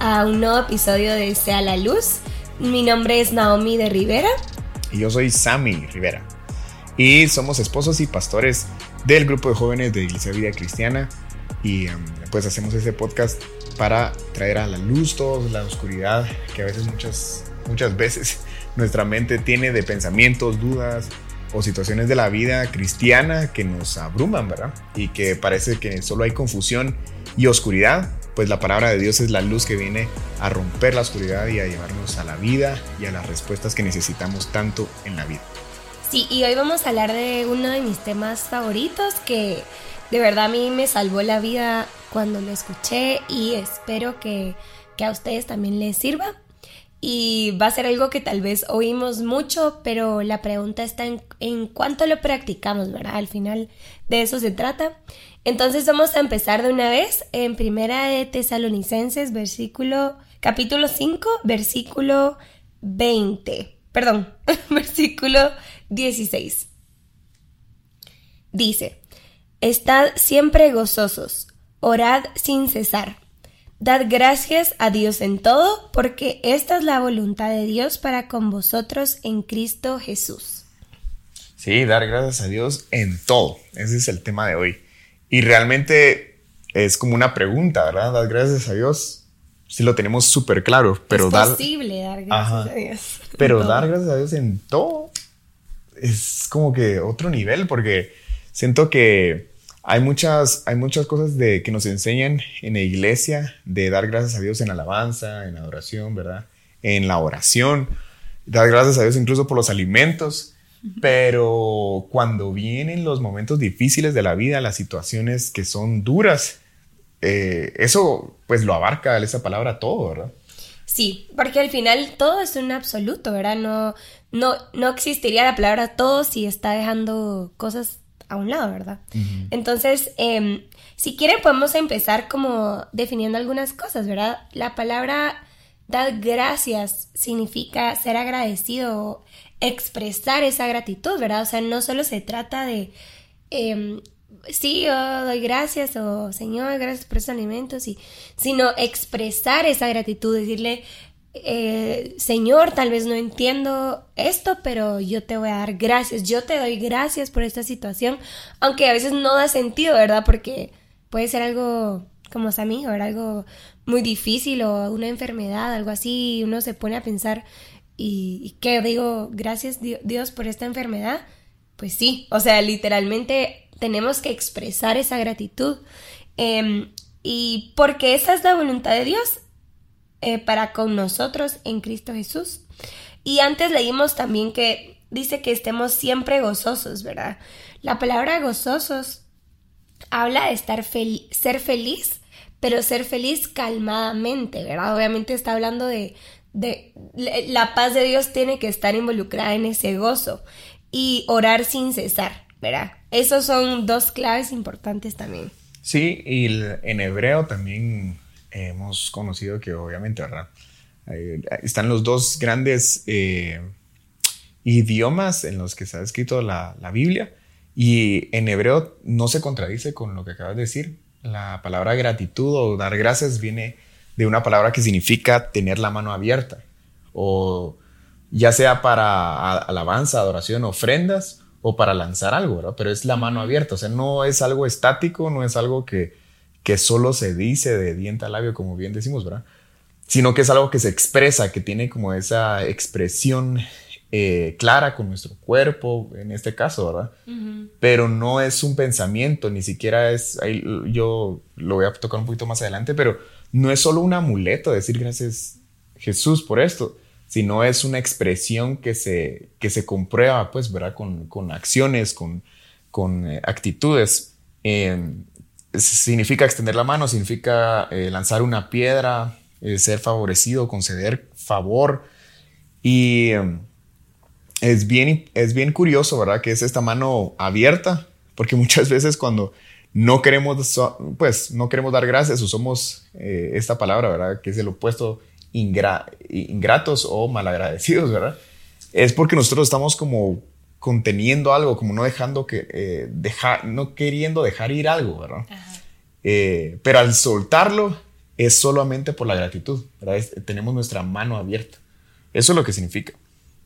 a un nuevo episodio de Sea la Luz. Mi nombre es Naomi de Rivera. Y yo soy Sammy Rivera. Y somos esposos y pastores del grupo de jóvenes de Iglesia Vida Cristiana. Y um, pues hacemos este podcast para traer a la luz toda la oscuridad que a veces muchas, muchas veces nuestra mente tiene de pensamientos, dudas o situaciones de la vida cristiana que nos abruman, ¿verdad? Y que parece que solo hay confusión y oscuridad, pues la palabra de Dios es la luz que viene a romper la oscuridad y a llevarnos a la vida y a las respuestas que necesitamos tanto en la vida. Sí, y hoy vamos a hablar de uno de mis temas favoritos que de verdad a mí me salvó la vida cuando lo escuché y espero que, que a ustedes también les sirva. Y va a ser algo que tal vez oímos mucho, pero la pregunta está en, en cuánto lo practicamos, ¿verdad? Al final de eso se trata. Entonces vamos a empezar de una vez en Primera de Tesalonicenses, versículo, capítulo 5, versículo 20. Perdón, versículo 16. Dice, Estad siempre gozosos, orad sin cesar. Dad gracias a Dios en todo, porque esta es la voluntad de Dios para con vosotros en Cristo Jesús. Sí, dar gracias a Dios en todo. Ese es el tema de hoy. Y realmente es como una pregunta, ¿verdad? Dar gracias a Dios. Sí lo tenemos súper claro, pero es dar... posible dar gracias a Dios. Pero dar gracias a Dios en todo es como que otro nivel, porque siento que hay muchas, hay muchas cosas de, que nos enseñan en la iglesia de dar gracias a Dios en alabanza, en adoración, ¿verdad? En la oración, dar gracias a Dios incluso por los alimentos, pero cuando vienen los momentos difíciles de la vida, las situaciones que son duras, eh, eso pues lo abarca esa palabra todo, ¿verdad? Sí, porque al final todo es un absoluto, ¿verdad? No, no, no existiría la palabra todo si está dejando cosas a un lado, ¿verdad? Entonces, em, si quieren podemos empezar como definiendo algunas cosas, ¿verdad? La palabra dar gracias significa ser agradecido, expresar esa gratitud, ¿verdad? O sea, no solo se trata de, em, sí, yo doy gracias o Señor, gracias por esos alimentos, y, sino expresar esa gratitud, decirle, eh, Señor, tal vez no entiendo esto, pero yo te voy a dar gracias, yo te doy gracias por esta situación, aunque a veces no da sentido, ¿verdad? Porque puede ser algo, como Sammy, o algo muy difícil o una enfermedad, algo así, uno se pone a pensar, ¿y, qué digo? Gracias Dios por esta enfermedad. Pues sí, o sea, literalmente tenemos que expresar esa gratitud. Em, y porque esa es la voluntad de Dios, eh, para con nosotros en Cristo Jesús. Y antes leímos también que dice que estemos siempre gozosos, ¿verdad? La palabra gozosos habla de estar ser feliz, pero ser feliz calmadamente, ¿verdad? Obviamente está hablando de, la paz de Dios tiene que estar involucrada en ese gozo y orar sin cesar, ¿verdad? Esos son dos claves importantes también. Sí, y en hebreo también hemos conocido que obviamente, ¿verdad? están los dos grandes eh, idiomas en los que se ha escrito la, Biblia y en hebreo no se contradice con lo que acabas de decir. La palabra gratitud o dar gracias viene de una palabra que significa tener la mano abierta o ya sea para alabanza, adoración, ofrendas o para lanzar algo, ¿verdad? Pero es la mano abierta, o sea, no es algo estático, no es algo que, que solo se dice de diente a labio, como bien decimos, ¿verdad? Sino que es algo que se expresa, que tiene como esa expresión eh, clara con nuestro cuerpo, en este caso, ¿verdad? Pero no es un pensamiento, ni siquiera es, ahí, yo lo voy a tocar un poquito más adelante, pero no es solo un amuleto decir gracias Jesús por esto, sino es una expresión que se, que se comprueba, pues, ¿verdad? Con, con acciones, con, con eh, actitudes significa extender la mano, significa eh, lanzar una piedra, eh, ser favorecido, conceder favor. Y em, es, bien, es bien curioso, ¿verdad? Que es esta mano abierta, porque muchas veces cuando no queremos, pues, no queremos dar gracias, usamos eh, esta palabra, ¿verdad? Que es el opuesto ingratos o malagradecidos, ¿verdad? Es porque nosotros estamos como conteniendo algo, como no dejando que, eh, dejar, no queriendo dejar ir algo, ¿verdad? Eh, pero al soltarlo, es solamente por la gratitud, ¿verdad? tenemos nuestra mano abierta. Eso es lo que significa,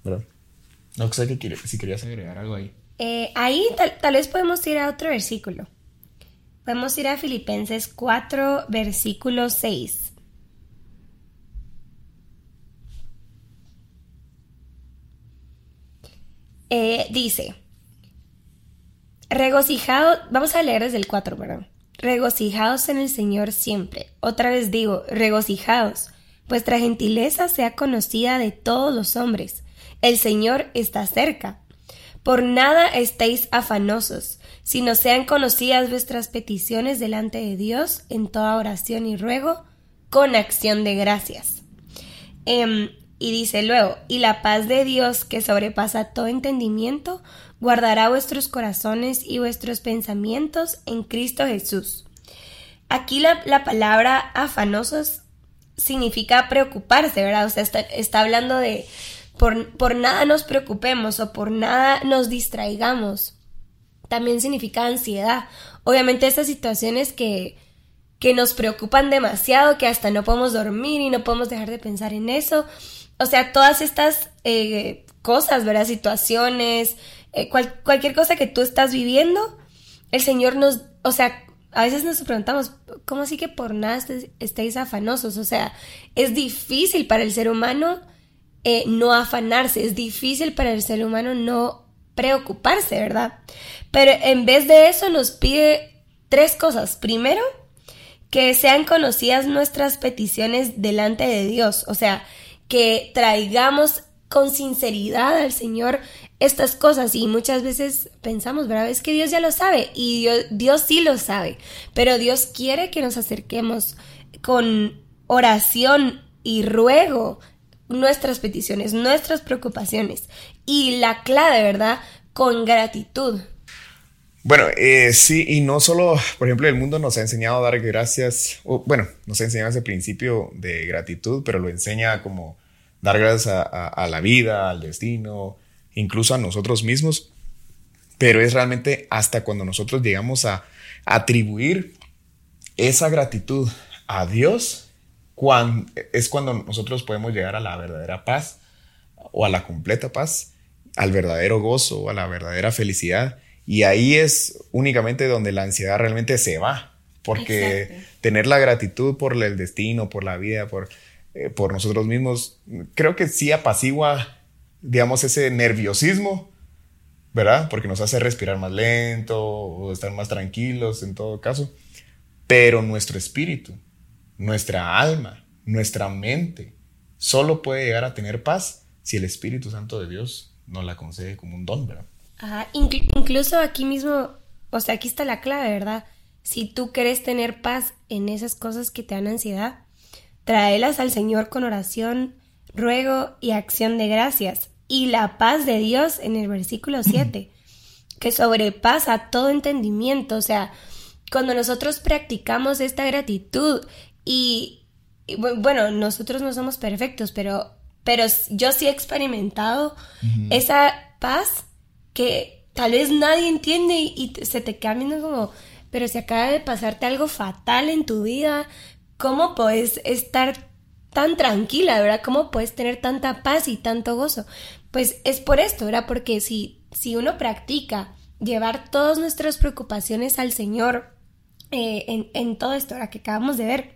¿verdad? No sé si querías agregar algo ahí. Eh, ahí tal, vez podemos ir a otro versículo. Podemos ir a Filipenses 4, versículo 6. Eh, dice, regocijado, vamos a leer desde el 4, perdón. Regocijados en el Señor siempre. Otra vez digo, regocijados. Vuestra gentileza sea conocida de todos los hombres. El Señor está cerca. Por nada estéis afanosos, sino sean conocidas vuestras peticiones delante de Dios en toda oración y ruego, con acción de gracias. Em, y dice luego, y la paz de Dios que sobrepasa todo entendimiento, guardará vuestros corazones y vuestros pensamientos en Cristo Jesús. Aquí la, palabra afanosos significa preocuparse, ¿verdad? O sea, está, hablando de por, por, nada nos preocupemos o por nada nos distraigamos. También significa ansiedad. Obviamente estas situaciones que, que nos preocupan demasiado, que hasta no podemos dormir y no podemos dejar de pensar en eso. O sea, todas estas eh, cosas, ¿verdad? Situaciones, eh, cualquier cosa que tú estás viviendo, el Señor nos, o sea, a veces nos preguntamos, ¿cómo así que por nada estáis afanosos? O sea, es difícil para el ser humano eh, no afanarse, es difícil para el ser humano no preocuparse, ¿verdad? Pero en vez de eso nos pide tres cosas. Primero, que sean conocidas nuestras peticiones delante de Dios, o sea, que traigamos con sinceridad al Señor estas cosas y muchas veces pensamos, ¿verdad? Es que Dios ya lo sabe y Dios, Dios sí lo sabe, pero Dios quiere que nos acerquemos con oración y ruego nuestras peticiones, nuestras preocupaciones y la clave, ¿verdad? Con gratitud. Bueno, eh, sí, y no solo, por ejemplo, el mundo nos ha enseñado a dar gracias, bueno, nos ha enseñado ese principio de gratitud, pero lo enseña como dar gracias a la vida, al destino, incluso a nosotros mismos, pero es realmente hasta cuando nosotros llegamos a atribuir esa gratitud a Dios, es cuando nosotros podemos llegar a la verdadera paz o a la completa paz, al verdadero gozo, a la verdadera felicidad. Y ahí es únicamente donde la ansiedad realmente se va, porque tener la gratitud por el destino, por la vida, por, eh, por nosotros mismos, creo que sí apacigua digamos, ese nerviosismo, ¿verdad? Porque nos hace respirar más lento o estar más tranquilos en todo caso. Pero nuestro espíritu, nuestra alma, nuestra mente, solo puede llegar a tener paz si el Espíritu Santo de Dios nos la concede como un don, ¿verdad? Ajá, incluso aquí mismo, o sea, aquí está la clave, ¿verdad? Si tú quieres tener paz en esas cosas que te dan ansiedad, tráelas al Señor con oración, ruego y acción de gracias y la paz de Dios en el versículo 7, que sobrepasa todo entendimiento. O sea, cuando nosotros practicamos esta gratitud y, bueno, nosotros no somos perfectos, pero, pero yo sí he experimentado esa paz que tal vez nadie entiende y, se te cambia como, pero si acaba de pasarte algo fatal en tu vida, ¿cómo puedes estar tan tranquila, verdad? ¿Cómo puedes tener tanta paz y tanto gozo? Pues es por esto, ¿verdad? Porque si, si uno practica llevar todas nuestras preocupaciones al Señor eh, en, en, todo esto ahora que acabamos de ver,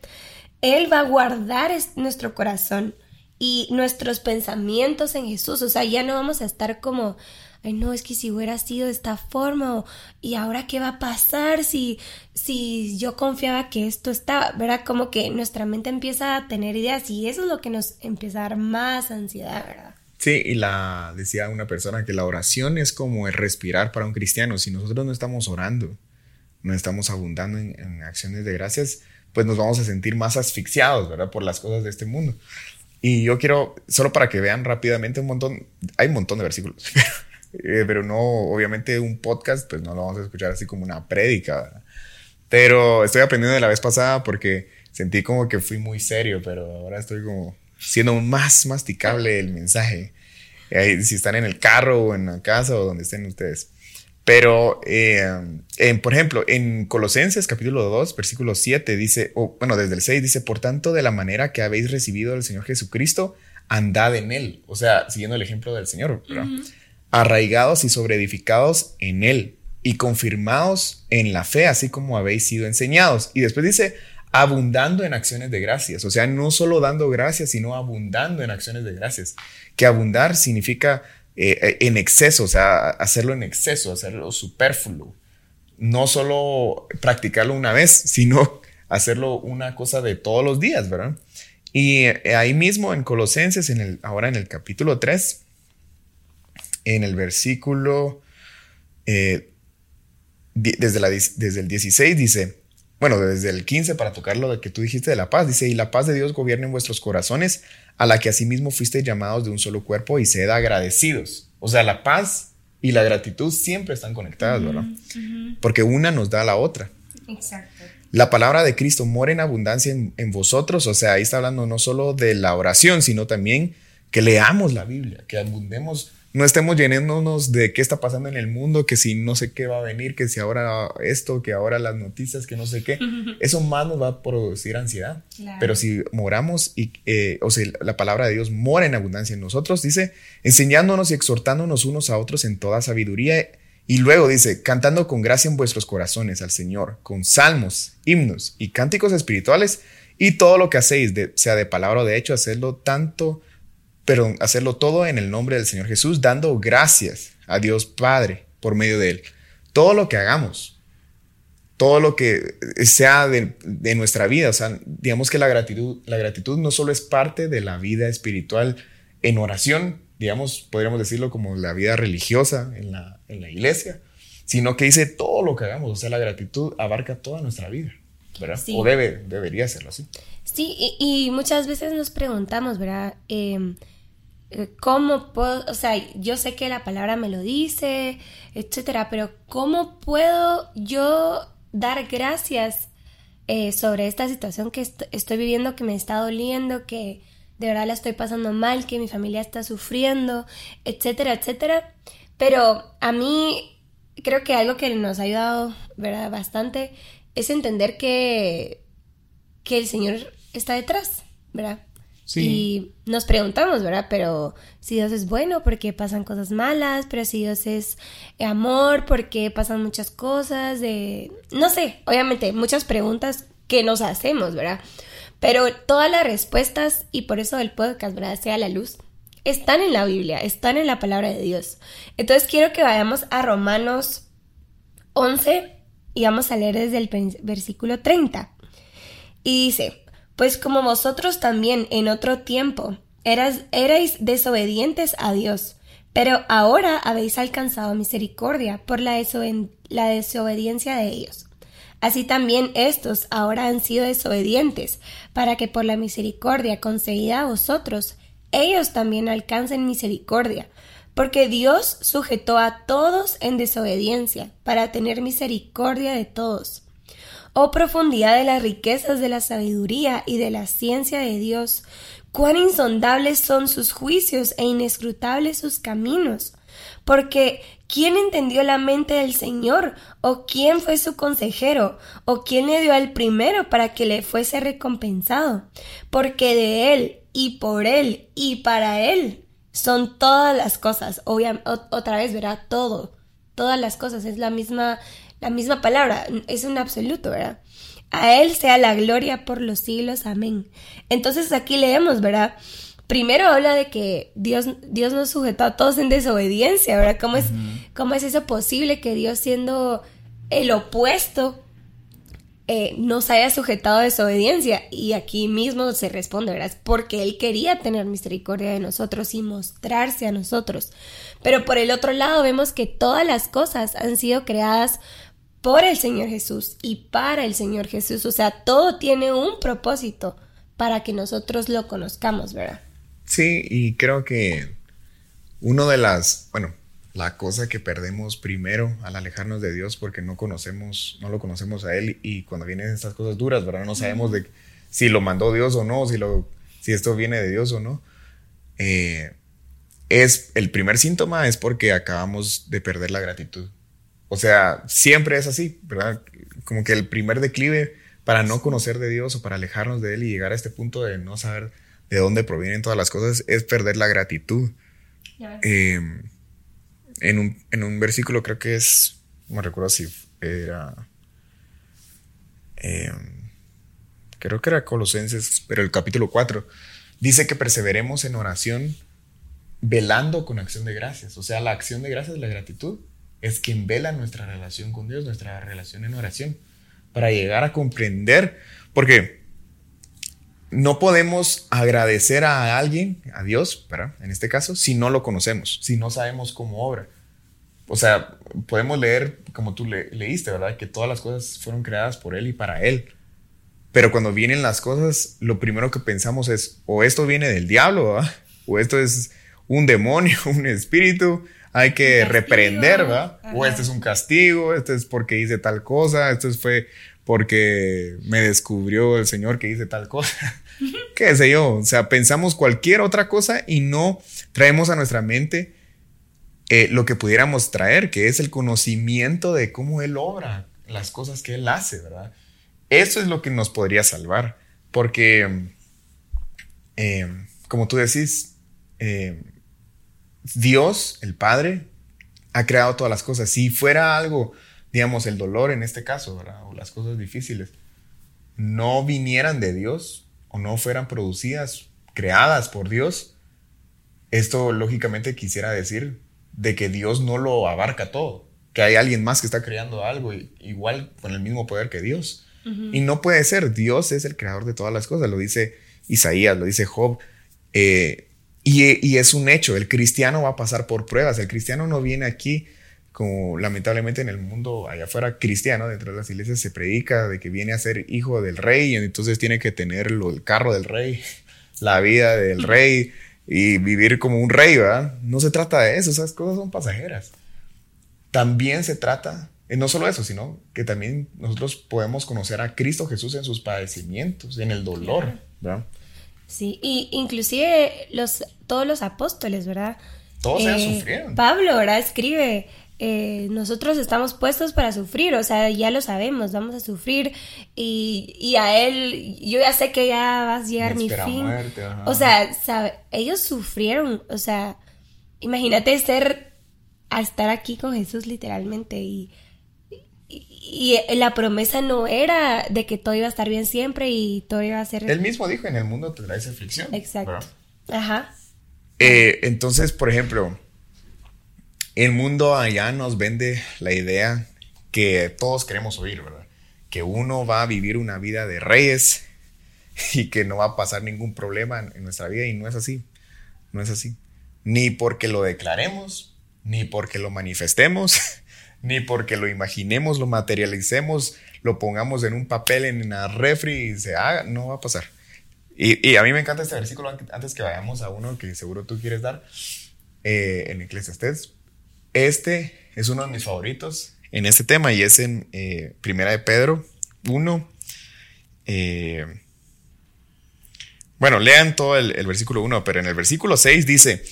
Él va a guardar nuestro corazón y nuestros pensamientos en Jesús. O sea, ya no vamos a estar como, ay no, es que si hubiera sido de esta forma, y ahora qué va a pasar si, si yo confiaba que esto estaba, ¿verdad? Como que nuestra mente empieza a tener ideas y eso es lo que nos empieza a dar más ansiedad, ¿verdad? Sí, y la decía una persona que la oración es como el respirar para un cristiano. Si nosotros no estamos orando, no estamos abundando en, acciones de gracias, pues nos vamos a sentir más asfixiados, ¿verdad? Por las cosas de este mundo. Y yo quiero, solo para que vean rápidamente un montón, hay un montón de versículos, eh, pero no, obviamente un podcast, pues no lo vamos a escuchar así como una prédica. Pero estoy aprendiendo de la vez pasada porque sentí como que fui muy serio, pero ahora estoy como siendo más masticable el mensaje. si están en el carro o en la casa o donde estén ustedes. Pero, eh, por ejemplo, en Colosenses capítulo 2, versículo 7 dice, o bueno, desde el 6 dice, por tanto, de la manera que habéis recibido al Señor Jesucristo, andad en Él. O sea, siguiendo el ejemplo del Señor, arraigados y sobreedificados en Él y confirmados en la fe, así como habéis sido enseñados. Y después dice, abundando en acciones de gracias. O sea, no solo dando gracias, sino abundando en acciones de gracias. Que abundar significa eh, eh, en exceso, o sea, hacerlo en exceso, hacerlo superfluo. No solo practicarlo una vez, sino hacerlo una cosa de todos los días, ¿verdad? Y eh, ahí mismo en Colosenses, ahora en el capítulo 3, en el versículo, desde, la, desde el 16 dice, bueno, desde el 15 para tocar lo que tú dijiste de la paz, dice, y la paz de Dios gobierne en vuestros corazones, a la que asimismo fuiste llamados de un solo cuerpo y sed agradecidos. O sea, la paz y la gratitud siempre están conectadas, ¿verdad? Porque una nos da a la otra. Exacto. La palabra de Cristo mora en abundancia en, en, vosotros, o sea, ahí está hablando no solo de la oración, sino también que leamos la Biblia, que abundemos no estemos llenándonos de qué está pasando en el mundo, que si no sé qué va a venir, que si ahora esto, que ahora las noticias, que no sé qué. Eso más nos va a producir ansiedad. Pero si moramos y, eh, o sea, la palabra de Dios mora en abundancia en nosotros, dice, enseñándonos y exhortándonos unos a otros en toda sabiduría. Y luego dice, cantando con gracia en vuestros corazones al Señor, con salmos, himnos y cánticos espirituales, y todo lo que hacéis, sea de palabra o de hecho, hacedlo tanto pero hacerlo todo en el nombre del Señor Jesús, dando gracias a Dios Padre por medio de Él. Todo lo que hagamos, todo lo que sea de, nuestra vida, o sea, digamos que la gratitud, la gratitud no solo es parte de la vida espiritual en oración, digamos, podríamos decirlo como la vida religiosa en la, en la iglesia, sino que dice todo lo que hagamos, o sea, la gratitud abarca toda nuestra vida, ¿verdad? O debe, debería serlo así. Sí, y, muchas veces nos preguntamos, ¿verdad? Em, eh, ¿Cómo puedo, o sea, yo sé que la palabra me lo dice, etcétera, pero ¿cómo puedo yo dar gracias eh, sobre esta situación que estoy viviendo, que me está doliendo, que de verdad la estoy pasando mal, que mi familia está sufriendo, etcétera, etcétera? Pero a mí creo que algo que nos ha ayudado, ¿verdad? Bastante es entender que, que el Señor está detrás, ¿verdad? Y nos preguntamos, ¿verdad? Pero si Dios es bueno, ¿por qué pasan cosas malas? Pero si Dios es amor, ¿por qué pasan muchas cosas? De... No sé, obviamente, muchas preguntas que nos hacemos, ¿verdad? Pero todas las respuestas, y por eso el podcast, ¿verdad? Sea la luz, están en la Biblia, están en la palabra de Dios. Entonces quiero que vayamos a Romanos 11 y vamos a leer desde el versículo 30. Y dice, pues como vosotros también en otro tiempo eras, erais desobedientes a Dios, pero ahora habéis alcanzado misericordia por la, la desobediencia de ellos. Así también estos ahora han sido desobedientes, para que por la misericordia concedida a vosotros, ellos también alcancen misericordia, porque Dios sujetó a todos en desobediencia, para tener misericordia de todos. Oh profundidad de las riquezas de la sabiduría y de la ciencia de Dios, cuán insondables son sus juicios e inescrutables sus caminos. Porque ¿quién entendió la mente del Señor? ¿O quién fue su consejero? ¿O quién le dio al primero para que le fuese recompensado? Porque de Él y por Él y para Él son todas las cosas. otra vez verá todo. Todas las cosas. Es la misma la misma palabra, es un absoluto, ¿verdad? A Él sea la gloria por los siglos, amén. Entonces aquí leemos, ¿verdad? Primero habla de que Dios, Dios nos sujetó a todos en desobediencia, ¿verdad? ¿Cómo es, ¿Cómo es eso posible que Dios siendo el opuesto eh, nos haya sujetado a desobediencia? Y aquí mismo se responde, ¿verdad? Porque Él quería tener misericordia de nosotros y mostrarse a nosotros. Pero por el otro lado vemos que todas las cosas han sido creadas por el Señor Jesús y para el Señor Jesús. O sea, todo tiene un propósito para que nosotros lo conozcamos, ¿verdad? Sí, y creo que uno de las, bueno, la cosa que perdemos primero al alejarnos de Dios porque no conocemos, no lo conocemos a Él y cuando vienen estas cosas duras, ¿verdad? No sabemos de si lo mandó Dios o no, si, lo, si esto viene de Dios o no. Eh, es el primer síntoma es porque acabamos de perder la gratitud. O sea, siempre es así, ¿verdad? Como que el primer declive para no conocer de Dios o para alejarnos de Él y llegar a este punto de no saber de dónde provienen todas las cosas es perder la gratitud. Eh, en, un, en, un, versículo creo que es, no me recuerdo si era, eh, creo que era Colosenses, pero el capítulo 4, dice que perseveremos en oración velando con acción de gracias. O sea, la acción de gracias, la gratitud, es quien vela nuestra relación con Dios, nuestra relación en oración, para llegar a comprender, porque no podemos agradecer a alguien, a Dios, ¿verdad? en este caso, si no lo conocemos, si no sabemos cómo obra. O sea, podemos leer, como tú leíste, ¿verdad? Que todas las cosas fueron creadas por Él y para Él. Pero cuando vienen las cosas, lo primero que pensamos es, o esto viene del diablo, o esto es un demonio, un espíritu, hay que reprender, ¿verdad? O este es un castigo, este es porque hice tal cosa, esto fue porque me descubrió el Señor que hice tal cosa. ¿Qué sé yo? O sea, pensamos cualquier otra cosa y no traemos a nuestra mente eh, lo que pudiéramos traer, que es el conocimiento de cómo Él obra, las cosas que Él hace, ¿verdad? Eso es lo que nos podría salvar, porque, eh, como tú decís, eh, Dios, el Padre, ha creado todas las cosas. Si fuera algo, digamos, el dolor en este caso, o las cosas difíciles, no vinieran de Dios o no fueran producidas, creadas por Dios, esto lógicamente quisiera decir de que Dios no lo abarca todo, que hay alguien más que está creando algo igual con el mismo poder que Dios. Y no puede ser, Dios es el creador de todas las cosas, lo dice Isaías, lo dice Job. Eh, y, es un hecho, el cristiano va a pasar por pruebas, el cristiano no viene aquí como lamentablemente en el mundo allá afuera cristiano, dentro de las iglesias se predica de que viene a ser hijo del rey y entonces tiene que tener el carro del rey, la vida del rey y vivir como un rey, ¿verdad? No se trata de eso, esas cosas son pasajeras. También se trata, eh, no solo eso, sino que también nosotros podemos conocer a Cristo Jesús en sus padecimientos, en el dolor, ¿verdad? Sí, y inclusive los, todos los apóstoles, ¿verdad? Todos ellos eh, sufrieron. Pablo, ¿verdad? Escribe, eh, nosotros estamos puestos para sufrir, o sea, ya lo sabemos, vamos a sufrir y, a él, yo ya sé que ya va a llegar mi fin. o sea, ellos sufrieron, o sea, imagínate ser, a estar aquí con Jesús literalmente y y la promesa no era de que todo iba a estar bien siempre y todo iba a ser... Él mismo dijo, en el mundo tendráis aflicción. Exacto. Ajá. Eh, entonces, por ejemplo, el mundo allá nos vende la idea que todos queremos oír, ¿verdad? Que uno va a vivir una vida de reyes y que no va a pasar ningún problema en nuestra vida y no es así. No es así. Ni porque lo declaremos, ni porque lo manifestemos, ni porque lo imaginemos, lo materialicemos, lo pongamos en un papel en la refri y se haga, no va a pasar. Y, a mí me encanta este versículo antes que vayamos a uno que seguro tú quieres dar eh, en Eclesiastés. Este es uno de mis favoritos en este tema y es en eh, Primera de Pedro 1. Eh, bueno, lean todo el, el versículo 1, pero en el versículo 6 dice,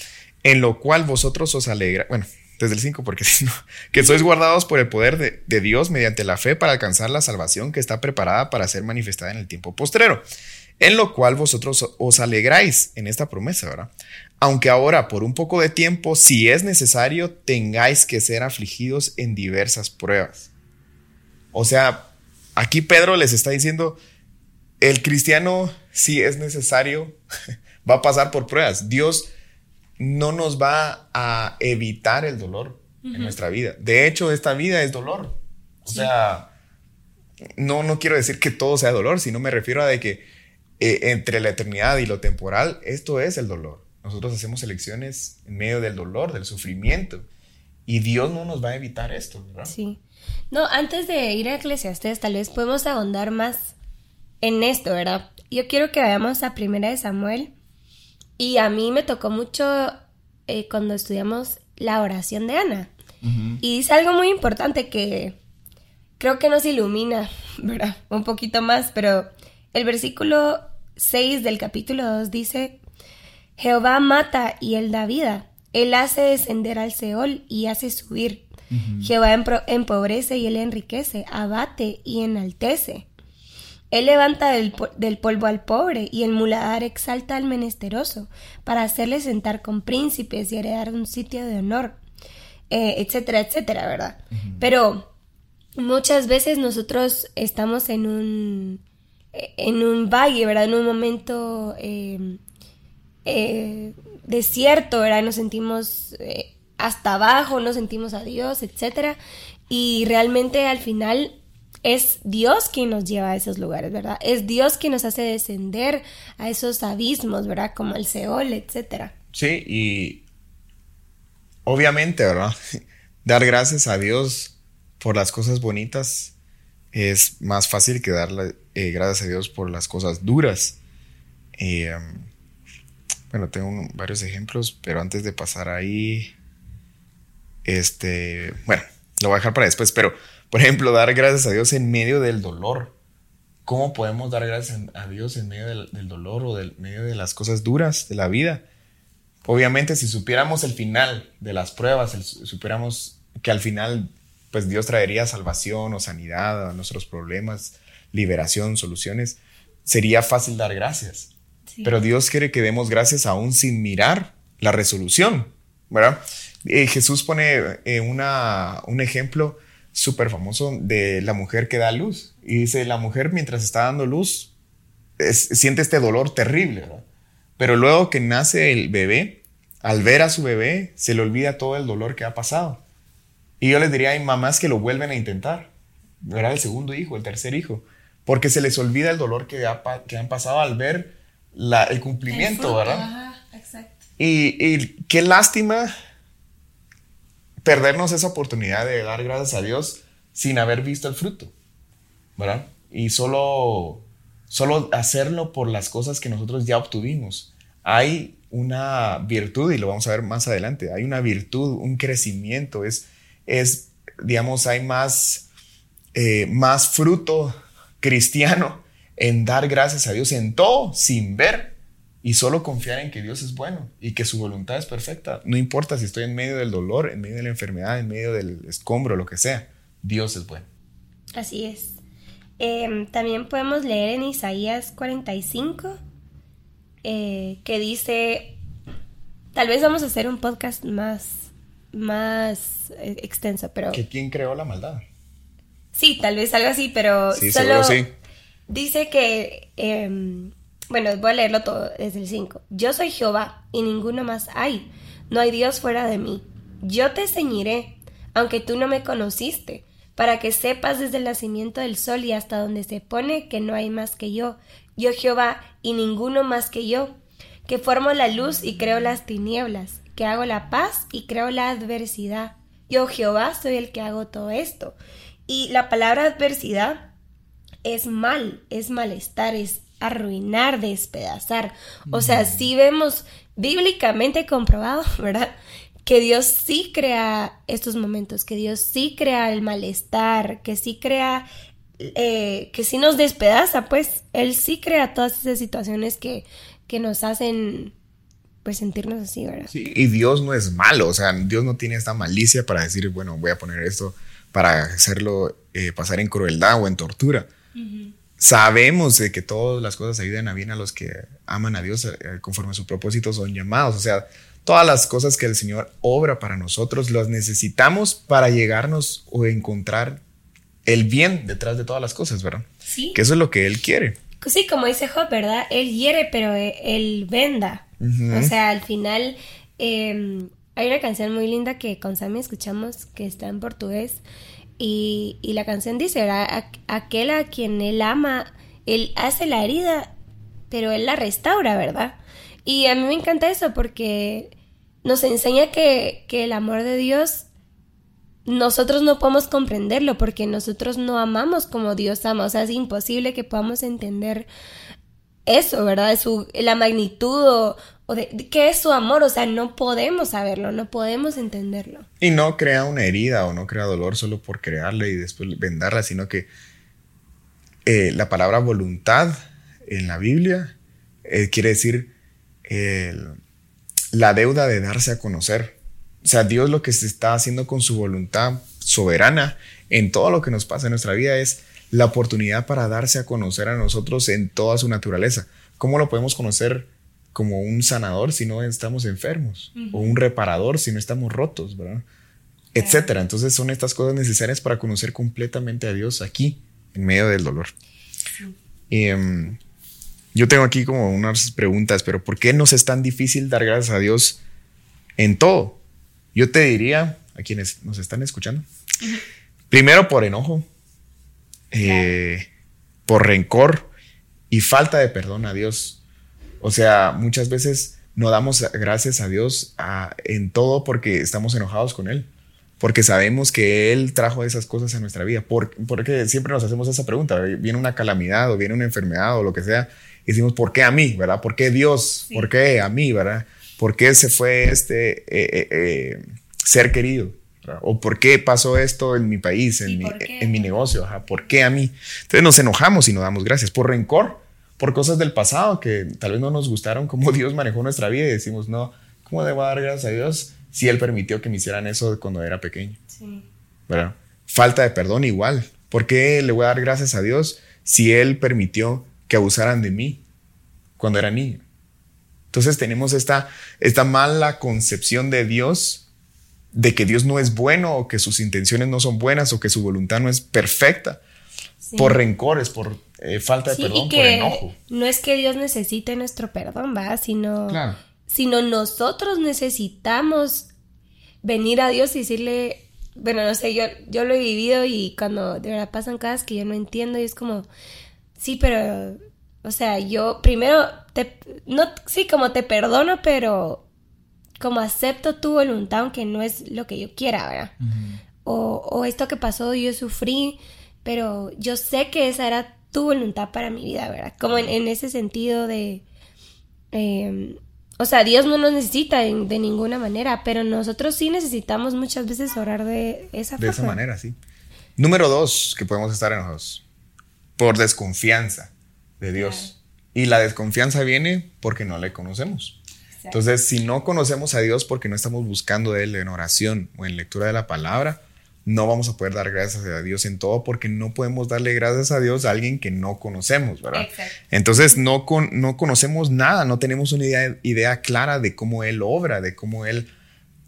en lo cual vosotros os alegra, bueno, desde el 5, porque si no, que sois guardados por el poder de, Dios mediante la fe para alcanzar la salvación que está preparada para ser manifestada en el tiempo postrero, en lo cual vosotros os alegráis en esta promesa, ¿verdad? Aunque ahora, por un poco de tiempo, si es necesario, tengáis que ser afligidos en diversas pruebas. O sea, aquí Pedro les está diciendo, el cristiano, si es necesario, va a pasar por pruebas. Dios no nos va a evitar el dolor en nuestra vida. De hecho, esta vida es dolor. O sea, no, no quiero decir que todo sea dolor, sino me refiero a de que eh, entre la eternidad y lo temporal, esto es el dolor. Nosotros hacemos elecciones en medio del dolor, del sufrimiento. Y Dios no nos va a evitar esto, ¿verdad? Sí. No, antes de ir a Eclesiastes, tal vez podemos ahondar más en esto, ¿verdad? Yo quiero que vayamos a Primera de Samuel y a mí me tocó mucho eh, cuando estudiamos la oración de Ana. Y dice algo muy importante que creo que nos ilumina, ¿verdad? Un poquito más, pero el versículo 6 del capítulo 2 dice, Jehová mata y él da vida. Él hace descender al Seol y hace subir. Jehová empobrece y él enriquece, abate y enaltece. Él levanta del, polvo al pobre y el muladar exalta al menesteroso para hacerle sentar con príncipes y heredar un sitio de honor, eh, etcétera, etcétera, ¿verdad? Pero muchas veces nosotros estamos en un, en un valle, ¿verdad? En un momento eh, eh, desierto, ¿verdad? Nos sentimos hasta abajo, no sentimos a Dios, etcétera. Y realmente al final es Dios quien nos lleva a esos lugares, ¿verdad? Es Dios quien nos hace descender a esos abismos, ¿verdad? Como el Seol, etcétera. Sí, y obviamente, ¿verdad? Dar gracias a Dios por las cosas bonitas es más fácil que darle eh, gracias a Dios por las cosas duras. Eh, bueno, tengo varios ejemplos, pero antes de pasar ahí, este, bueno, lo voy a dejar para después, pero por ejemplo, dar gracias a Dios en medio del dolor. ¿Cómo podemos dar gracias a Dios en medio del, dolor o en medio de las cosas duras de la vida? Obviamente, si supiéramos el final de las pruebas, supiéramos que al final, pues Dios traería salvación o sanidad a nuestros problemas, liberación, soluciones, sería fácil dar gracias. Pero Dios quiere que demos gracias aún sin mirar la resolución, ¿verdad? Eh, Jesús pone eh, una, un ejemplo súper famoso de la mujer que da luz. Y dice, la mujer mientras está dando luz siente este dolor terrible, Pero luego que nace el bebé, al ver a su bebé, se le olvida todo el dolor que ha pasado. Y yo les diría, hay mamás que lo vuelven a intentar, ¿verdad? El segundo hijo, el tercer hijo, porque se les olvida el dolor que, que han pasado al ver la, el cumplimiento, ¿verdad? Y, y qué lástima perdernos esa oportunidad de dar gracias a Dios sin haber visto el fruto, ¿verdad? Y solo, solo hacerlo por las cosas que nosotros ya obtuvimos. Hay una virtud, y lo vamos a ver más adelante, hay una virtud, un crecimiento, es, es digamos, hay más, eh, más fruto cristiano en dar gracias a Dios en todo sin ver y solo confiar en que Dios es bueno y que su voluntad es perfecta. No importa si estoy en medio del dolor, en medio de la enfermedad, en medio del escombro, lo que sea, Dios es bueno. Así es. Em, también podemos leer en Isaías 45 eh, que dice, tal vez vamos a hacer un podcast más, más eh, extenso, pero... ¿Que quién creó la maldad? Sí, tal vez algo así, pero sí, solo sí. dice que em, bueno, voy a leerlo todo desde el 5. Yo soy Jehová y ninguno más hay. No hay Dios fuera de mí. Yo te ceñiré, aunque tú no me conociste, para que sepas desde el nacimiento del sol y hasta donde se pone que no hay más que yo. Yo Jehová y ninguno más que yo, que formo la luz y creo las tinieblas, que hago la paz y creo la adversidad. Yo Jehová soy el que hago todo esto. Y la palabra adversidad es mal, es malestar, es arruinar, despedazar. O sea, si vemos bíblicamente comprobado, ¿verdad? Que Dios sí crea estos momentos, que Dios sí crea el malestar, que sí crea, eh, que sí nos despedaza, pues Él sí crea todas esas situaciones que, que nos hacen pues sentirnos así, ¿verdad? Sí, y Dios no es malo, o sea, Dios no tiene esta malicia para decir, bueno, voy a poner esto para hacerlo eh, pasar en crueldad o en tortura sabemos de que todas las cosas ayudan a bien a los que aman a Dios eh, conforme a su propósito son llamados. O sea, todas las cosas que el Señor obra para nosotros las necesitamos para llegarnos o encontrar el bien detrás de todas las cosas, ¿verdad? Sí. Que eso es lo que Él quiere. Sí, como dice Job, ¿verdad? Él hiere, pero eh, Él venda. O sea, al final em, hay una canción muy linda que con Sammy escuchamos que está en portugués y, la canción dice, ¿verdad? Aquel a quien él ama, él hace la herida, pero él la restaura, ¿verdad? Y a mí me encanta eso porque nos enseña que, que el amor de Dios nosotros no podemos comprenderlo porque nosotros no amamos como Dios ama. O sea, es imposible que podamos entender eso, ¿verdad? Su, la magnitud o, o de, qué es su amor, o sea, no podemos saberlo, no podemos entenderlo. Y no crea una herida o no crea dolor solo por crearla y después vendarla, sino que eh, la palabra voluntad en la Biblia eh, quiere decir la deuda de darse a conocer, o sea, Dios lo que se está haciendo con su voluntad soberana en todo lo que nos pasa en nuestra vida es la oportunidad para darse a conocer a nosotros en toda su naturaleza. ¿Cómo lo podemos conocer como un sanador si no estamos enfermos? O un reparador si no estamos rotos, ¿verdad? Etcétera. Entonces son estas cosas necesarias para conocer completamente a Dios aquí, en medio del dolor. Em, yo tengo aquí como unas preguntas, pero ¿por qué nos es tan difícil dar gracias a Dios en todo? Yo te diría a quienes nos están escuchando, primero por enojo, eh, por rencor y falta de perdón a Dios. O sea, muchas veces no damos gracias a Dios en todo porque estamos enojados con Él porque sabemos que Él trajo esas cosas a nuestra vida. porque siempre nos hacemos esa pregunta, viene una calamidad o viene una enfermedad o lo que sea, y decimos, ¿por qué a mí? ¿Verdad? ¿Por qué Dios? ¿Por qué a mí? ¿Verdad? ¿Por qué se fue este eh, eh, eh, ser querido? ¿O por qué pasó esto en mi país, en, mi, en mi, negocio? ¿Por qué a mí? Entonces nos enojamos y no damos gracias por rencor, por cosas del pasado que tal vez no nos gustaron, cómo Dios manejó nuestra vida y decimos, no, ¿cómo debo dar gracias a Dios si Él permitió que me hicieran eso cuando era pequeño? Sí. ¿Verdad? Falta de perdón igual. ¿Por qué le voy a dar gracias a Dios si Él permitió que abusaran de mí cuando era niño? Entonces tenemos esta, esta mala concepción de Dios, de que Dios no es bueno o que sus intenciones no son buenas o que su voluntad no es perfecta, por rencores, por eh, falta de perdón, por enojo. No es que Dios necesite nuestro perdón, ¿va? Sino, sino nosotros necesitamos venir a Dios y decirle, bueno, no sé, yo, yo lo he vivido y cuando de verdad pasan cosas que yo no entiendo y es como, sí, pero o sea, yo primero te, no, sí, como te perdono, pero como acepto tu voluntad, aunque no es lo que yo quiera, ¿verdad? o, esto que pasó, yo sufrí, pero yo sé que esa era tu voluntad para mi vida, ¿verdad? Como en, ese sentido de... Em, o sea, Dios no nos necesita de ninguna manera, pero nosotros sí necesitamos muchas veces orar de esa forma. De esa manera, sí. Número dos, que podemos estar enojados. Por desconfianza de Dios. Y la desconfianza viene porque no le conocemos. Entonces, si no conocemos a Dios porque no estamos buscando de Él en oración o en lectura de la palabra, no vamos a poder dar gracias a Dios en todo porque no podemos darle gracias a Dios a alguien que no conocemos, ¿verdad? Entonces, no, no conocemos nada, no tenemos una idea, idea, clara de cómo Él obra, de cómo Él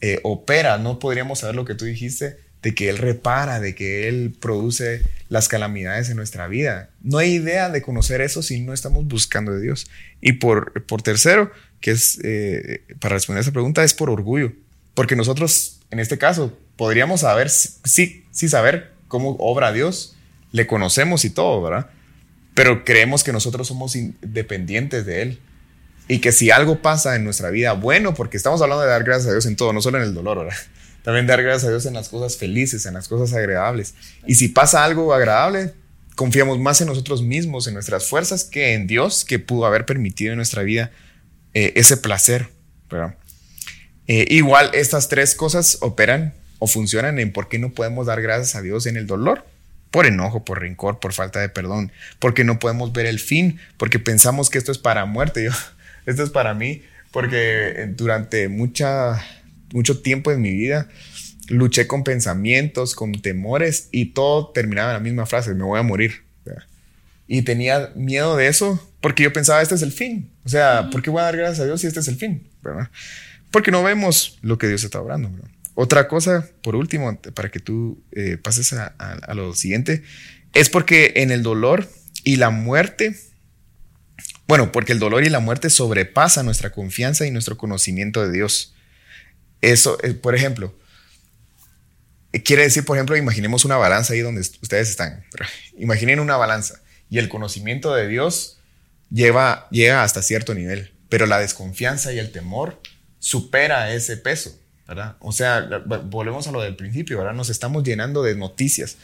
eh, opera. No podríamos saber lo que tú dijiste de que Él repara, de que Él produce las calamidades en nuestra vida. No hay idea de conocer eso si no estamos buscando de Dios. Y por, por tercero, que es, eh, para responder a esa pregunta, es por orgullo. Porque nosotros, en este caso, podríamos saber, sí, sí saber cómo obra Dios, le conocemos y todo, ¿verdad? Pero creemos que nosotros somos independientes de Él. Y que si algo pasa en nuestra vida, bueno, porque estamos hablando de dar gracias a Dios en todo, no solo en el dolor, ¿verdad? También dar gracias a Dios en las cosas felices, en las cosas agradables. Y si pasa algo agradable, confiamos más en nosotros mismos, en nuestras fuerzas, que en Dios, que pudo haber permitido en nuestra vida eh, ese placer. Eh, igual, estas tres cosas operan o funcionan en por qué no podemos dar gracias a Dios en el dolor. Por enojo, por rencor, por falta de perdón, porque no podemos ver el fin, porque pensamos que esto es para muerte. Yo, esto es para mí, porque durante mucha mucho tiempo en mi vida luché con pensamientos, con temores y todo terminaba en la misma frase, me voy a morir. Y tenía miedo de eso porque yo pensaba, este es el fin. O sea, ¿por qué voy a dar gracias a Dios si este es el fin? Porque no vemos lo que Dios está obrando. Otra cosa, por último, para que tú eh, pases a, lo siguiente, es porque en el dolor y la muerte, bueno, porque el dolor y la muerte sobrepasan nuestra confianza y nuestro conocimiento de Dios. Eso, eh, por ejemplo, eh, quiere decir, por ejemplo, imaginemos una balanza ahí donde ustedes están. Imaginen una balanza y el conocimiento de Dios lleva, llega hasta cierto nivel, pero la desconfianza y el temor supera ese peso, ¿verdad? O sea, volvemos a lo del principio, ¿verdad? Nos estamos llenando de noticias,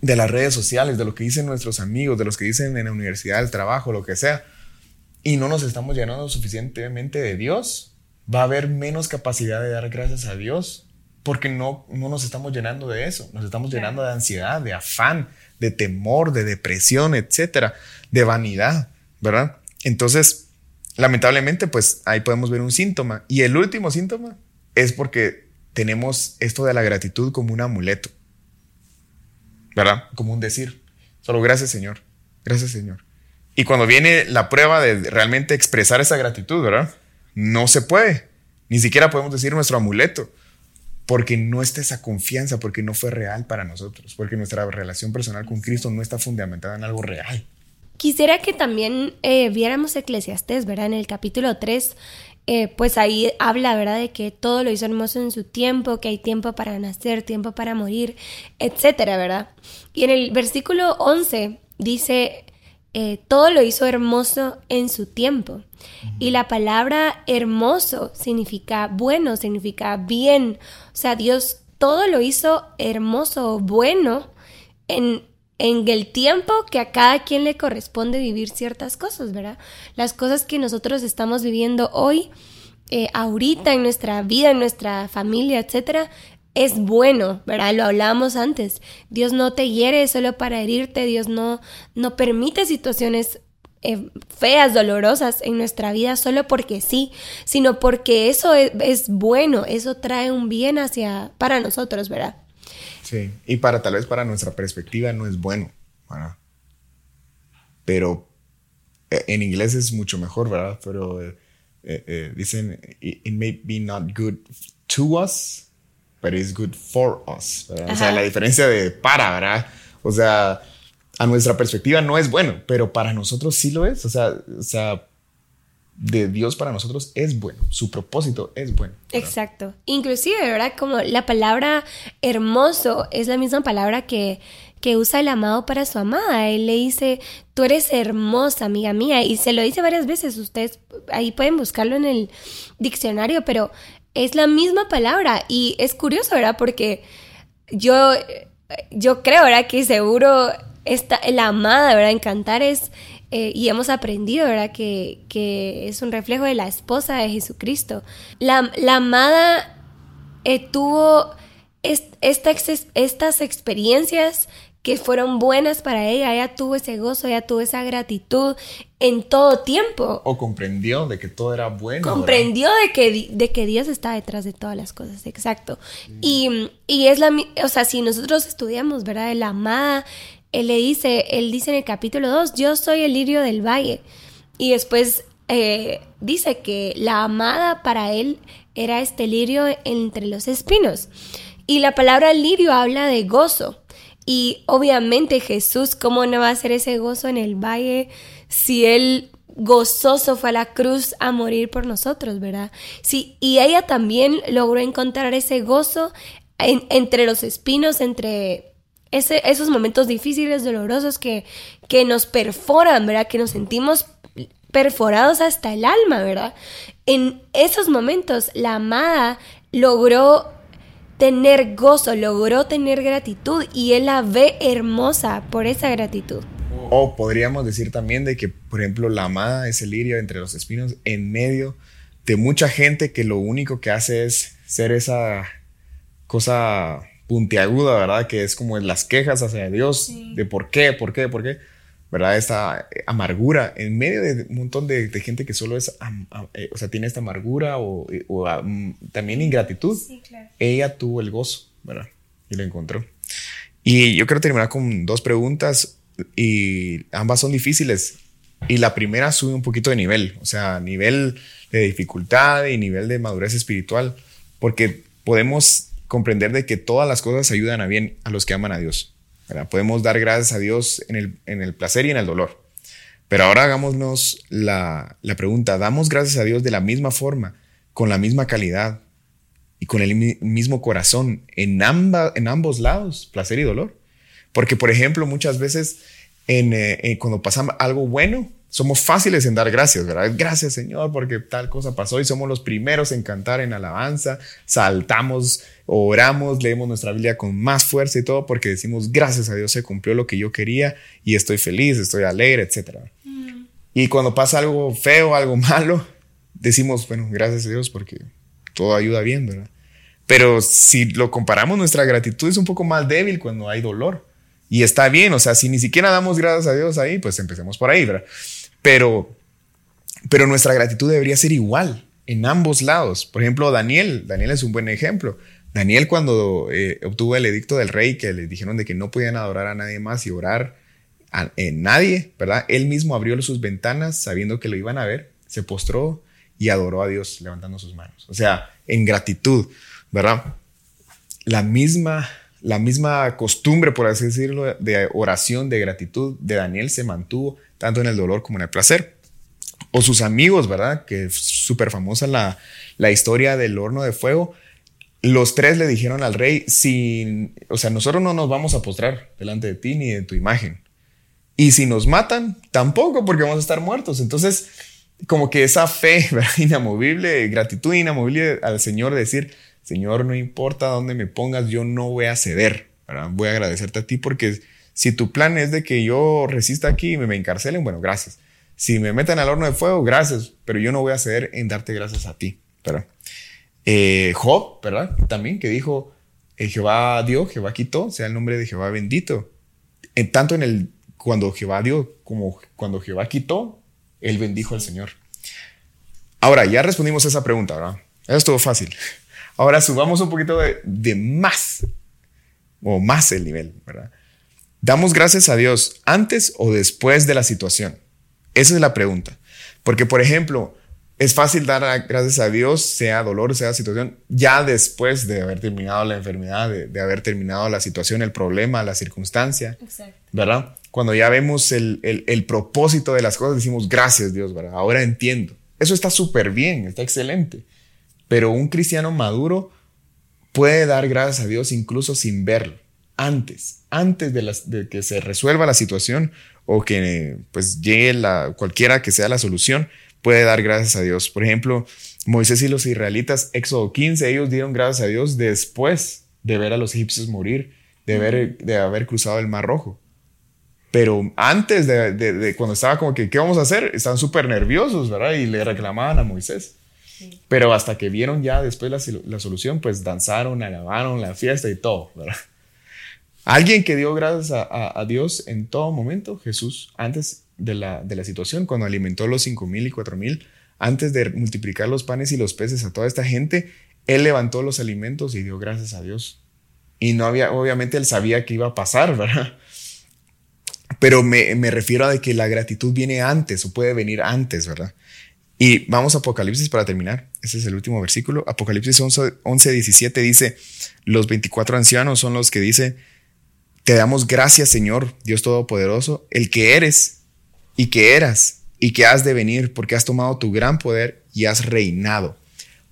de las redes sociales, de lo que dicen nuestros amigos, de los que dicen en la universidad, el trabajo, lo que sea, y no nos estamos llenando suficientemente de Dios va a haber menos capacidad de dar gracias a Dios porque no, no nos estamos llenando de eso, nos estamos llenando de ansiedad, de afán, de temor, de depresión, etcétera, de vanidad, ¿verdad? Entonces, lamentablemente, pues ahí podemos ver un síntoma. Y el último síntoma es porque tenemos esto de la gratitud como un amuleto, ¿verdad? Como un decir. Solo gracias Señor, gracias Señor. Y cuando viene la prueba de realmente expresar esa gratitud, ¿verdad? No se puede. Ni siquiera podemos decir nuestro amuleto, porque no está esa confianza, porque no fue real para nosotros, porque nuestra relación personal con Cristo no está fundamentada en algo real. Quisiera que también eh, viéramos Eclesiastés, ¿verdad? En el capítulo 3, eh, pues ahí habla, ¿verdad? De que todo lo hizo hermoso en su tiempo, que hay tiempo para nacer, tiempo para morir, etcétera, ¿verdad? Y en el versículo 11 dice, eh, todo lo hizo hermoso en su tiempo. Y la palabra hermoso significa bueno, significa bien. O sea, Dios todo lo hizo hermoso, bueno, en, en el tiempo que a cada quien le corresponde vivir ciertas cosas, ¿verdad? Las cosas que nosotros estamos viviendo hoy, eh, ahorita en nuestra vida, en nuestra familia, etcétera, es bueno, ¿verdad? Lo hablábamos antes. Dios no te hiere solo para herirte, Dios no, no permite situaciones eh, feas, dolorosas en nuestra vida solo porque sí, sino porque eso es, es, bueno, eso trae un bien hacia para nosotros, ¿verdad? Sí, y para tal vez para nuestra perspectiva no es bueno, ¿verdad? Pero eh, en inglés es mucho mejor, ¿verdad? Pero eh, eh, dicen, it may be not good to us, but it's good for us. ¿verdad? O sea, la diferencia de para, ¿verdad? O sea, a nuestra perspectiva no es bueno, pero para nosotros sí lo es. O sea, o sea de Dios para nosotros es bueno, su propósito es bueno. Exacto. Inclusive, ¿verdad? Como la palabra hermoso es la misma palabra que, que usa el amado para su amada. Él le dice, tú eres hermosa, amiga mía, y se lo dice varias veces. Ustedes ahí pueden buscarlo en el diccionario, pero es la misma palabra y es curioso, ¿verdad? Porque yo, yo creo, ¿verdad? Que seguro esta, la amada, ¿verdad? Encantar es eh, y hemos aprendido, ¿verdad? Que, que, es un reflejo de la esposa de Jesucristo. La, la amada eh, tuvo esta, estas experiencias que fueron buenas para ella, ella tuvo ese gozo, ella tuvo esa gratitud en todo tiempo. O comprendió de que todo era bueno. Comprendió de que, de que Dios está detrás de todas las cosas, exacto. Mm. Y, y, es la, o sea, si nosotros estudiamos, ¿verdad? La amada él le dice, él dice en el capítulo 2, yo soy el lirio del valle. Y después eh, dice que la amada para él era este lirio entre los espinos. Y la palabra lirio habla de gozo. Y obviamente Jesús, ¿cómo no va a ser ese gozo en el valle si él gozoso fue a la cruz a morir por nosotros, ¿verdad? Sí, y ella también logró encontrar ese gozo entre los espinos, entre esos momentos difíciles, dolorosos que, que nos perforan, ¿verdad? Que nos sentimos perforados hasta el alma, ¿verdad? En esos momentos la amada logró tener gozo, logró tener gratitud y él la ve hermosa por esa gratitud. O podríamos decir también de que, por ejemplo, la amada es el lirio entre los espinos en medio de mucha gente que lo único que hace es ser esa cosa puntiaguda, ¿verdad? Que es como las quejas hacia Dios de por qué, por qué, por qué, ¿verdad? Esta amargura en medio de un montón de, gente que solo es, eh, o sea, tiene esta amargura o, también ingratitud. Ella tuvo el gozo, ¿verdad? Y lo encontró. Y yo quiero terminar con dos preguntas y ambas son difíciles. Y la primera sube un poquito de nivel, o sea, nivel de dificultad y nivel de madurez espiritual, porque podemos comprender de que todas las cosas ayudan a bien a los que aman a Dios. Podemos dar gracias a Dios en el, en el, placer y en el dolor. Pero ahora hagámonos la, la pregunta, ¿damos gracias a Dios de la misma forma, con la misma calidad y con el mismo corazón en, en ambos lados, placer y dolor? Porque, por ejemplo, muchas veces en, eh, cuando pasa algo bueno, somos fáciles en dar gracias, ¿verdad? Gracias Señor porque tal cosa pasó y somos los primeros en cantar en alabanza, saltamos, oramos, leemos nuestra Biblia con más fuerza y todo porque decimos gracias a Dios se cumplió lo que yo quería y estoy feliz, estoy alegre, etc. Mm. Y cuando pasa algo feo, algo malo, decimos, bueno, gracias a Dios porque todo ayuda bien, ¿verdad? Pero si lo comparamos, nuestra gratitud es un poco más débil cuando hay dolor. Y está bien, o sea, si ni siquiera damos gracias a Dios ahí, pues empecemos por ahí, ¿verdad? Pero, pero nuestra gratitud debería ser igual en ambos lados. Por ejemplo, Daniel, Daniel es un buen ejemplo. Daniel cuando eh, obtuvo el edicto del rey que le dijeron de que no podían adorar a nadie más y orar en nadie, ¿verdad? Él mismo abrió sus ventanas sabiendo que lo iban a ver, se postró y adoró a Dios levantando sus manos. O sea, en gratitud, ¿verdad? La misma, la misma costumbre, por así decirlo, de oración, de gratitud de Daniel se mantuvo tanto en el dolor como en el placer. O sus amigos, ¿verdad? Que es súper famosa la, la historia del horno de fuego. Los tres le dijeron al rey, sin, o sea, nosotros no nos vamos a postrar delante de ti ni de tu imagen. Y si nos matan, tampoco, porque vamos a estar muertos. Entonces, como que esa fe inamovible, gratitud inamovible al Señor, decir, Señor, no importa dónde me pongas, yo no voy a ceder. Voy a agradecerte a ti porque si tu plan es de que yo resista aquí y me encarcelen, bueno, gracias. Si me meten al horno de fuego, gracias, pero yo no voy a ceder en darte gracias a ti. ¿verdad? Eh, Job, ¿verdad? También que dijo, eh, Jehová dio, Jehová quitó, sea el nombre de Jehová bendito. En, tanto en el cuando Jehová dio como cuando Jehová quitó, él bendijo al Señor. Ahora, ya respondimos a esa pregunta, ¿verdad? Eso estuvo fácil. Ahora subamos un poquito de, de más o más el nivel, ¿verdad? ¿Damos gracias a Dios antes o después de la situación? Esa es la pregunta. Porque, por ejemplo, es fácil dar gracias a Dios, sea dolor, sea situación, ya después de haber terminado la enfermedad, de, haber terminado la situación, el problema, la circunstancia, Exacto. ¿verdad? Cuando ya vemos el, el, propósito de las cosas, decimos, gracias Dios, ¿verdad? Ahora entiendo. Eso está súper bien, está excelente. Pero un cristiano maduro puede dar gracias a Dios incluso sin verlo antes, antes de, que se resuelva la situación o que pues llegue la, cualquiera que sea la solución, puede dar gracias a Dios. Por ejemplo, Moisés y los israelitas, Éxodo 15, ellos dieron gracias a Dios después de ver a los egipcios morir, de, ver, de haber cruzado el Mar Rojo. Pero antes de, cuando estaba como que, ¿qué vamos a hacer? Estaban súper nerviosos, ¿verdad? Y le reclamaban a Moisés. Pero hasta que vieron ya después la, la, solución, pues danzaron, alabaron la fiesta y todo, ¿verdad? Alguien que dio gracias a, Dios en todo momento, Jesús, antes de la, de la situación, cuando alimentó los cinco mil y cuatro mil, antes de multiplicar los panes y los peces a toda esta gente, él levantó los alimentos y dio gracias a Dios. Y no había, obviamente él sabía que iba a pasar, ¿verdad? Pero me, me refiero a de que la gratitud viene antes o puede venir antes, ¿verdad? Y vamos a Apocalipsis para terminar. Ese es el último versículo. Apocalipsis 11, 11 17 dice, los 24 ancianos son los que dice, te damos gracias, Señor, Dios Todopoderoso, el que eres y que eras y que has de venir, porque has tomado tu gran poder y has reinado.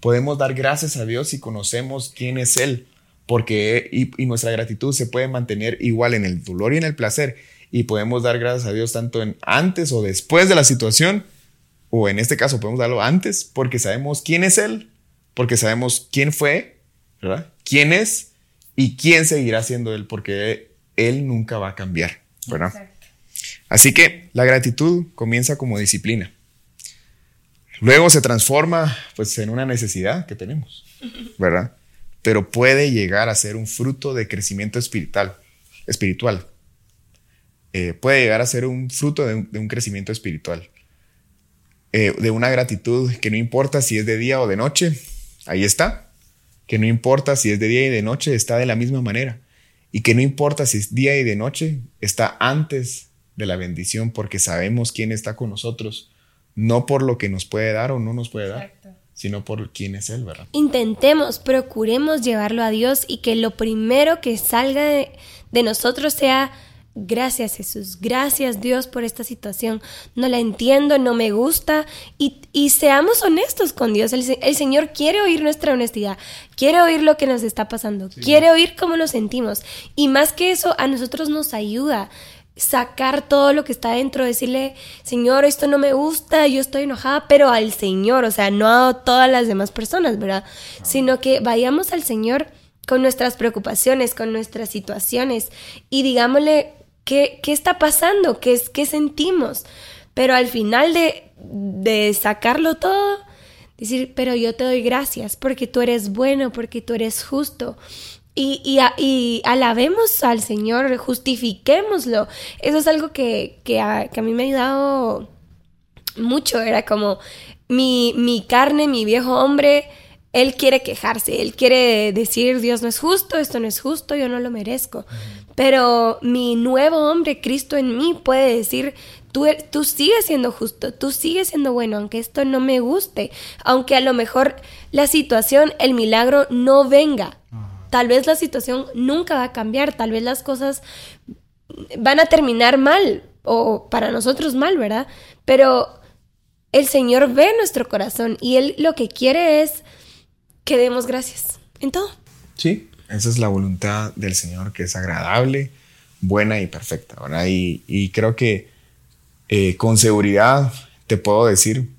Podemos dar gracias a Dios si conocemos quién es Él, porque y, nuestra gratitud se puede mantener igual en el dolor y en el placer, y podemos dar gracias a Dios tanto en antes o después de la situación, o en este caso podemos darlo antes, porque sabemos quién es Él, porque sabemos quién fue, ¿verdad? ¿Quién es? Y quién seguirá siendo Él, porque él nunca va a cambiar, ¿verdad? Así que la gratitud comienza como disciplina. Luego se transforma pues en una necesidad que tenemos, ¿verdad? Pero puede llegar a ser un fruto de crecimiento espiritual. espiritual. Eh, puede llegar a ser un fruto de un, crecimiento espiritual. Eh, de una gratitud que no importa si es de día o de noche, ahí está. Que no importa si es de día y de noche, está de la misma manera y que no importa si es día y de noche, está antes de la bendición porque sabemos quién está con nosotros, no por lo que nos puede dar o no nos puede dar, sino por quién es Él, ¿verdad? Intentemos, procuremos llevarlo a Dios y que lo primero que salga de, de nosotros sea Gracias Jesús, gracias Dios por esta situación. No la entiendo, no me gusta y, y seamos honestos con Dios. El, Señor quiere oír nuestra honestidad, quiere oír lo que nos está pasando, quiere oír cómo nos sentimos y más que eso a nosotros nos ayuda sacar todo lo que está dentro, decirle, Señor, esto no me gusta, yo estoy enojada, pero al Señor, o sea, no a todas las demás personas, ¿verdad? Sino que vayamos al Señor con nuestras preocupaciones, con nuestras situaciones y digámosle ¿Qué, está pasando? ¿Qué, ¿Qué sentimos? Pero al final de, de sacarlo todo, decir, pero yo te doy gracias porque tú eres bueno, porque tú eres justo. Y, y, y, alabemos al Señor, justifiquémoslo. Eso es algo que, que, a, que a mí me ha ayudado mucho. Era como mi, mi carne, mi viejo hombre, él quiere quejarse, él quiere decir, Dios no es justo, esto no es justo, yo no lo merezco. Pero mi nuevo hombre, Cristo en mí, puede decir, tú, er, tú sigues siendo justo, tú sigues siendo bueno, aunque esto no me guste, aunque a lo mejor la situación, el milagro no venga. Tal vez la situación nunca va a cambiar, tal vez las cosas van a terminar mal o para nosotros mal, ¿verdad? Pero el Señor ve nuestro corazón y Él lo que quiere es que demos gracias en todo. Sí, esa es la voluntad del Señor que es agradable, buena y perfecta, ¿verdad? Y, creo que eh, con seguridad te puedo decir,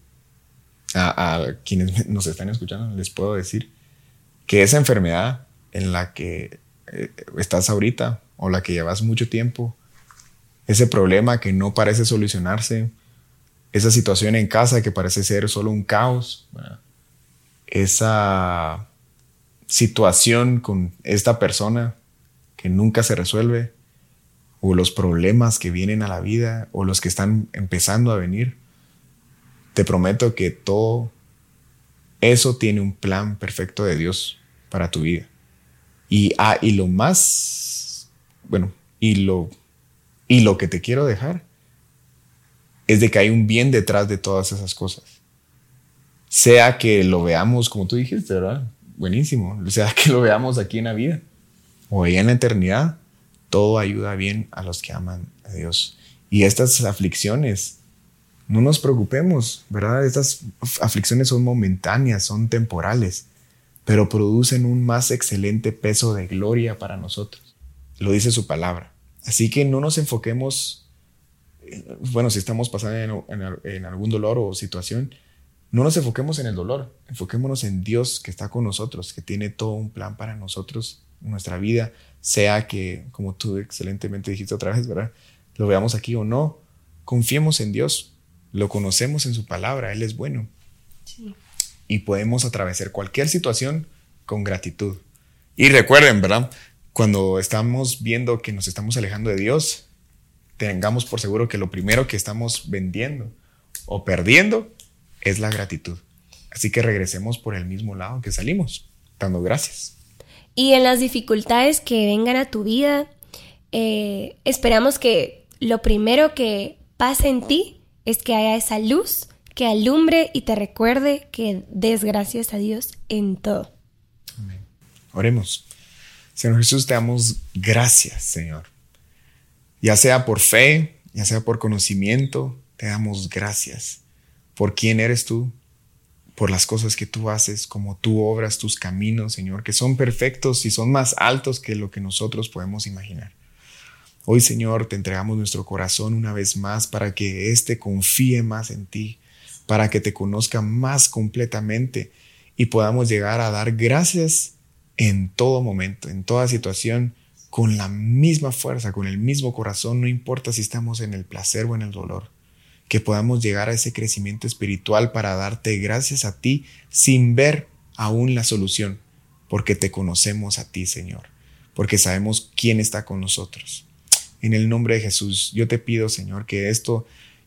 a, quienes nos están escuchando, les puedo decir que esa enfermedad en la que eh, estás ahorita o la que llevas mucho tiempo, ese problema que no parece solucionarse, esa situación en casa que parece ser solo un caos, esa situación con esta persona que nunca se resuelve, o los problemas que vienen a la vida, o los que están empezando a venir, te prometo que todo eso tiene un plan perfecto de Dios para tu vida. Y, ah, y lo más, bueno, y lo, y lo que te quiero dejar es de que hay un bien detrás de todas esas cosas. Sea que lo veamos como tú dijiste, ¿verdad? Buenísimo. Sea que lo veamos aquí en la vida o allá en la eternidad, todo ayuda bien a los que aman a Dios. Y estas aflicciones, no nos preocupemos, ¿verdad? Estas aflicciones son momentáneas, son temporales, pero producen un más excelente peso de gloria para nosotros. Lo dice su palabra. Así que no nos enfoquemos bueno, si estamos pasando en, algún dolor o situación, no nos enfoquemos en el dolor, enfoquémonos en Dios que está con nosotros, que tiene todo un plan para nosotros, nuestra vida, sea que, como tú excelentemente dijiste otra vez, ¿verdad? Lo veamos aquí o no, confiemos en Dios, lo conocemos en su palabra, Él es bueno. Y podemos atravesar cualquier situación con gratitud. Y recuerden, ¿verdad? Cuando estamos viendo que nos estamos alejando de Dios, tengamos por seguro que lo primero que estamos vendiendo o perdiendo es la gratitud. Así que regresemos por el mismo lado que salimos, dando gracias. Y en las dificultades que vengan a tu vida, eh, esperamos que lo primero que pase en ti es que haya esa luz que alumbre y te recuerde que des gracias a Dios en todo. Amén. Oremos. Señor Jesús, te damos gracias, Señor ya sea por fe, ya sea por conocimiento, te damos gracias por quién eres tú, por las cosas que tú haces, como tú obras tus caminos, Señor, que son perfectos y son más altos que lo que nosotros podemos imaginar. Hoy, Señor, te entregamos nuestro corazón una vez más para que éste confíe más en ti, para que te conozca más completamente y podamos llegar a dar gracias en todo momento, en toda situación, con la misma fuerza, con el mismo corazón, no importa si estamos en el placer o en el dolor, que podamos llegar a ese crecimiento espiritual para darte gracias a ti sin ver aún la solución, porque te conocemos a ti, Señor, porque sabemos quién está con nosotros. En el nombre de Jesús, yo te pido, Señor, que esto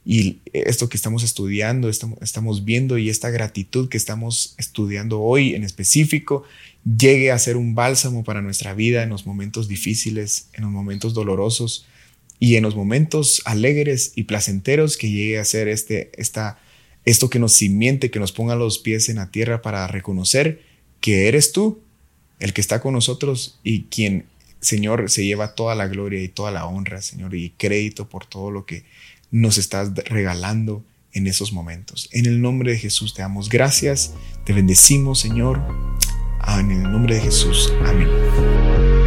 y esto que estamos estudiando, estamos, viendo y esta gratitud que estamos estudiando hoy en específico llegue a ser un bálsamo para nuestra vida en los momentos difíciles, en los momentos dolorosos y en los momentos alegres y placenteros que llegue a ser este, esta, esto que nos simiente, que nos ponga los pies en la tierra para reconocer que eres tú el que está con nosotros y quien, Señor, se lleva toda la gloria y toda la honra, Señor, y crédito por todo lo que nos estás regalando en esos momentos. En el nombre de Jesús te damos gracias, te bendecimos Señor. En el nombre de Jesús. Amén.